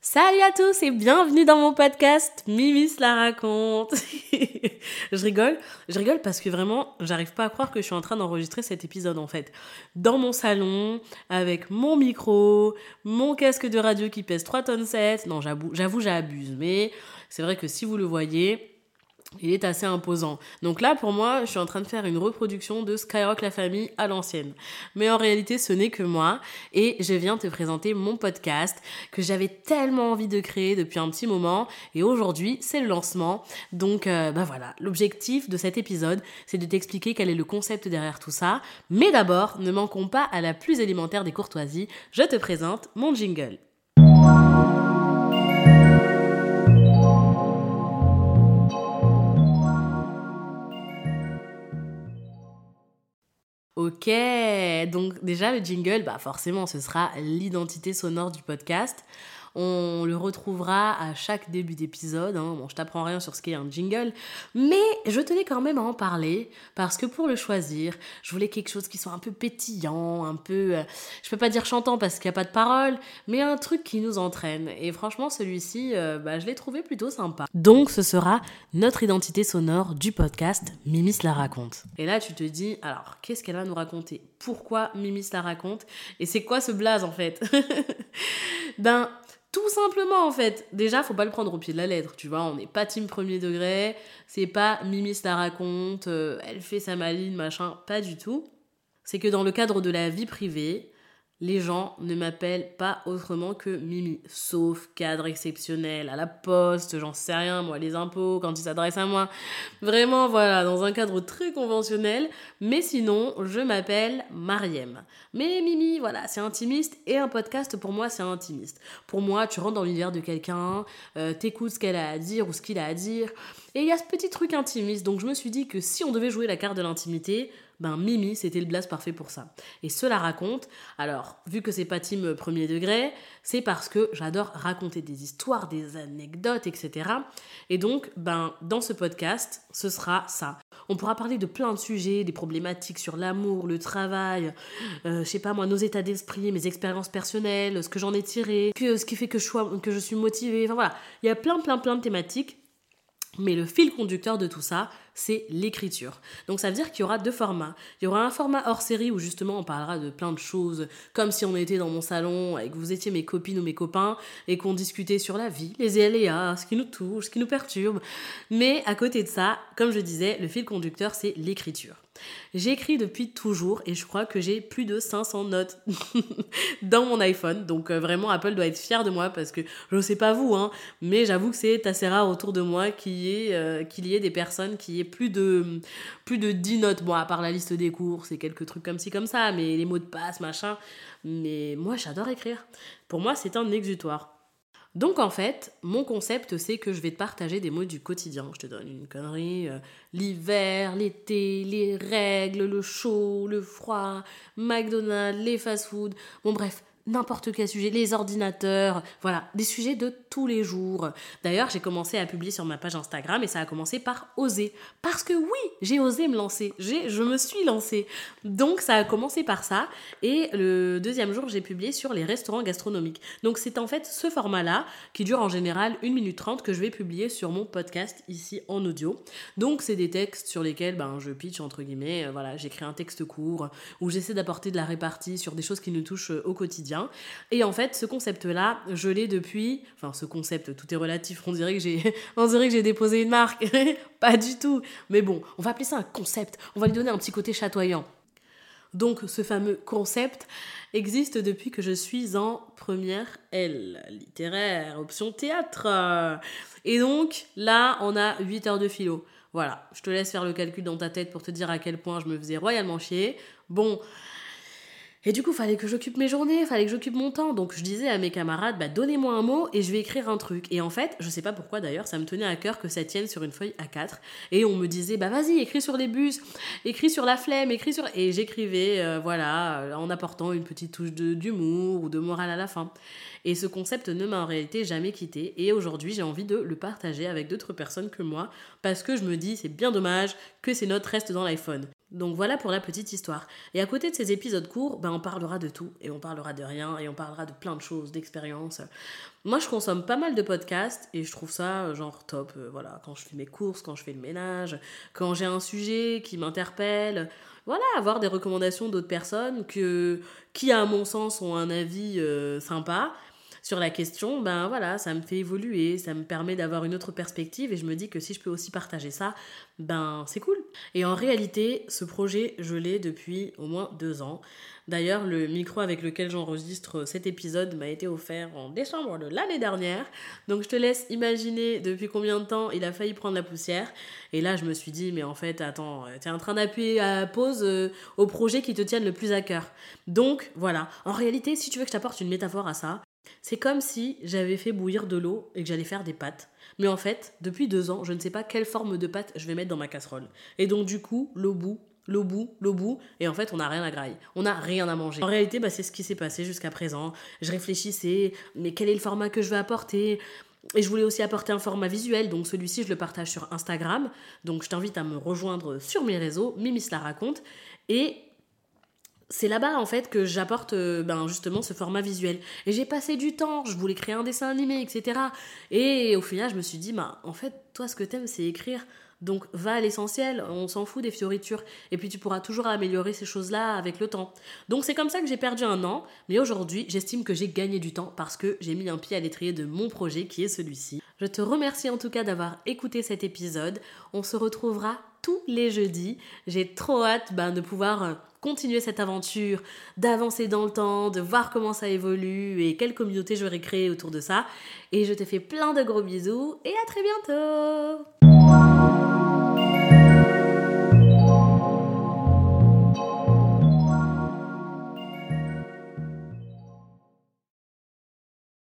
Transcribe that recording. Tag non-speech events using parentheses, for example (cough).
Salut à tous et bienvenue dans mon podcast Mimi la raconte. (laughs) je rigole, je rigole parce que vraiment, j'arrive pas à croire que je suis en train d'enregistrer cet épisode en fait. Dans mon salon, avec mon micro, mon casque de radio qui pèse 3 tonnes 7. Non, j'avoue, j'abuse, mais c'est vrai que si vous le voyez, il est assez imposant. Donc là, pour moi, je suis en train de faire une reproduction de Skyrock la famille à l'ancienne. Mais en réalité, ce n'est que moi. Et je viens te présenter mon podcast que j'avais tellement envie de créer depuis un petit moment. Et aujourd'hui, c'est le lancement. Donc, euh, bah voilà. L'objectif de cet épisode, c'est de t'expliquer quel est le concept derrière tout ça. Mais d'abord, ne manquons pas à la plus élémentaire des courtoisies. Je te présente mon jingle. Ok, donc déjà le jingle, bah forcément ce sera l'identité sonore du podcast. On le retrouvera à chaque début d'épisode. Hein. Bon, je t'apprends rien sur ce qu'est un jingle, mais je tenais quand même à en parler parce que pour le choisir, je voulais quelque chose qui soit un peu pétillant, un peu, euh, je peux pas dire chantant parce qu'il n'y a pas de parole, mais un truc qui nous entraîne. Et franchement, celui-ci, euh, bah, je l'ai trouvé plutôt sympa. Donc, ce sera notre identité sonore du podcast Mimis la raconte. Et là, tu te dis, alors, qu'est-ce qu'elle va nous raconter? Pourquoi Mimis la raconte? Et c'est quoi ce blaze en fait? (laughs) Ben, tout simplement, en fait. Déjà, faut pas le prendre au pied de la lettre, tu vois. On n'est pas team premier degré. C'est pas Mimi la raconte, euh, elle fait sa maline, machin. Pas du tout. C'est que dans le cadre de la vie privée, les gens ne m'appellent pas autrement que Mimi, sauf cadre exceptionnel, à la poste, j'en sais rien, moi, les impôts, quand ils s'adressent à moi. Vraiment, voilà, dans un cadre très conventionnel. Mais sinon, je m'appelle Mariem. Mais Mimi, voilà, c'est intimiste et un podcast, pour moi, c'est intimiste. Pour moi, tu rentres dans l'univers de quelqu'un, euh, t'écoutes ce qu'elle a à dire ou ce qu'il a à dire. Et il y a ce petit truc intimiste, donc je me suis dit que si on devait jouer la carte de l'intimité, ben Mimi, c'était le blast parfait pour ça. Et cela raconte, alors, vu que c'est pas team euh, premier degré, c'est parce que j'adore raconter des histoires, des anecdotes, etc. Et donc, ben, dans ce podcast, ce sera ça. On pourra parler de plein de sujets, des problématiques sur l'amour, le travail, euh, je sais pas moi, nos états d'esprit, mes expériences personnelles, ce que j'en ai tiré, que, ce qui fait que je, que je suis motivée. Enfin voilà, il y a plein, plein, plein de thématiques. Mais le fil conducteur de tout ça, c'est l'écriture. Donc ça veut dire qu'il y aura deux formats. Il y aura un format hors série où justement on parlera de plein de choses, comme si on était dans mon salon et que vous étiez mes copines ou mes copains et qu'on discutait sur la vie, les aléas, ce qui nous touche, ce qui nous perturbe. Mais à côté de ça, comme je disais, le fil conducteur, c'est l'écriture. J'écris depuis toujours et je crois que j'ai plus de 500 notes (laughs) dans mon iPhone. Donc euh, vraiment, Apple doit être fier de moi parce que je ne sais pas vous, hein, mais j'avoue que c'est assez rare autour de moi qu'il y, ait, euh, qu'il y ait des personnes qui aient plus de, plus de 10 notes. Bon, à part la liste des courses et quelques trucs comme ci, comme ça, mais les mots de passe, machin. Mais moi, j'adore écrire. Pour moi, c'est un exutoire. Donc en fait, mon concept, c'est que je vais te partager des mots du quotidien. Je te donne une connerie. Euh, l'hiver, l'été, les règles, le chaud, le froid, McDonald's, les fast-food. Bon bref, n'importe quel sujet, les ordinateurs, voilà, des sujets de tous les jours. D'ailleurs, j'ai commencé à publier sur ma page Instagram et ça a commencé par oser. Parce que oui, j'ai osé me lancer, je me suis lancée. Donc ça a commencé par ça et le deuxième jour, j'ai publié sur les restaurants gastronomiques. Donc c'est en fait ce format-là qui dure en général 1 minute 30 que je vais publier sur mon podcast ici en audio. Donc c'est des textes sur lesquels ben, je pitch entre guillemets, euh, voilà, j'écris un texte court où j'essaie d'apporter de la répartie sur des choses qui nous touchent euh, au quotidien. Et en fait, ce concept-là, je l'ai depuis. Enfin, ce concept, tout est relatif. On dirait que j'ai, (laughs) on dirait que j'ai déposé une marque. (laughs) Pas du tout. Mais bon, on va appeler ça un concept. On va lui donner un petit côté chatoyant. Donc, ce fameux concept existe depuis que je suis en première L, littéraire, option théâtre. Et donc, là, on a 8 heures de philo. Voilà, je te laisse faire le calcul dans ta tête pour te dire à quel point je me faisais royalement chier. Bon, et du coup, fallait que j'occupe mes journées, fallait que j'occupe mon temps. Donc je disais à mes camarades, bah, donnez-moi un mot et je vais écrire un truc. Et en fait, je sais pas pourquoi d'ailleurs, ça me tenait à cœur que ça tienne sur une feuille A4. Et on me disait, bah vas-y, écris sur les bus, écris sur la flemme, écris sur. Et j'écrivais, euh, voilà, euh, en apportant une petite touche d'humour ou de morale à la fin. Et ce concept ne m'a en réalité jamais quitté. Et aujourd'hui, j'ai envie de le partager avec d'autres personnes que moi parce que je me dis, c'est bien dommage que ces notes restent dans l'iPhone. Donc voilà pour la petite histoire. Et à côté de ces épisodes courts, ben on parlera de tout et on parlera de rien et on parlera de plein de choses, d'expériences. Moi, je consomme pas mal de podcasts et je trouve ça euh, genre top. Euh, voilà, quand je fais mes courses, quand je fais le ménage, quand j'ai un sujet qui m'interpelle. Voilà, avoir des recommandations d'autres personnes que, qui, à mon sens, ont un avis euh, sympa sur la question, ben voilà, ça me fait évoluer, ça me permet d'avoir une autre perspective et je me dis que si je peux aussi partager ça, ben c'est cool. Et en réalité, ce projet, je l'ai depuis au moins deux ans. D'ailleurs, le micro avec lequel j'enregistre cet épisode m'a été offert en décembre de l'année dernière. Donc je te laisse imaginer depuis combien de temps il a failli prendre la poussière. Et là, je me suis dit, mais en fait, attends, tu es en train d'appuyer à pause euh, au projet qui te tienne le plus à cœur. Donc voilà, en réalité, si tu veux que je t'apporte une métaphore à ça, c'est comme si j'avais fait bouillir de l'eau et que j'allais faire des pâtes. Mais en fait, depuis deux ans, je ne sais pas quelle forme de pâte je vais mettre dans ma casserole. Et donc, du coup, l'eau bout, l'eau bout, l'eau bout, et en fait, on n'a rien à grailler. On n'a rien à manger. En réalité, bah, c'est ce qui s'est passé jusqu'à présent. Je réfléchissais, mais quel est le format que je vais apporter? Et je voulais aussi apporter un format visuel, donc celui-ci je le partage sur Instagram. Donc je t'invite à me rejoindre sur mes réseaux, Mimi la raconte. Et c'est là-bas en fait que j'apporte euh, ben, justement ce format visuel. Et j'ai passé du temps, je voulais créer un dessin animé, etc. Et au final, je me suis dit, bah, en fait, toi, ce que t'aimes, c'est écrire. Donc va à l'essentiel, on s'en fout des fioritures. Et puis tu pourras toujours améliorer ces choses-là avec le temps. Donc c'est comme ça que j'ai perdu un an. Mais aujourd'hui, j'estime que j'ai gagné du temps parce que j'ai mis un pied à l'étrier de mon projet qui est celui-ci. Je te remercie en tout cas d'avoir écouté cet épisode. On se retrouvera tous les jeudis. J'ai trop hâte ben, de pouvoir euh, continuer cette aventure, d'avancer dans le temps, de voir comment ça évolue et quelle communauté j'aurai créée autour de ça. Et je te fais plein de gros bisous et à très bientôt Música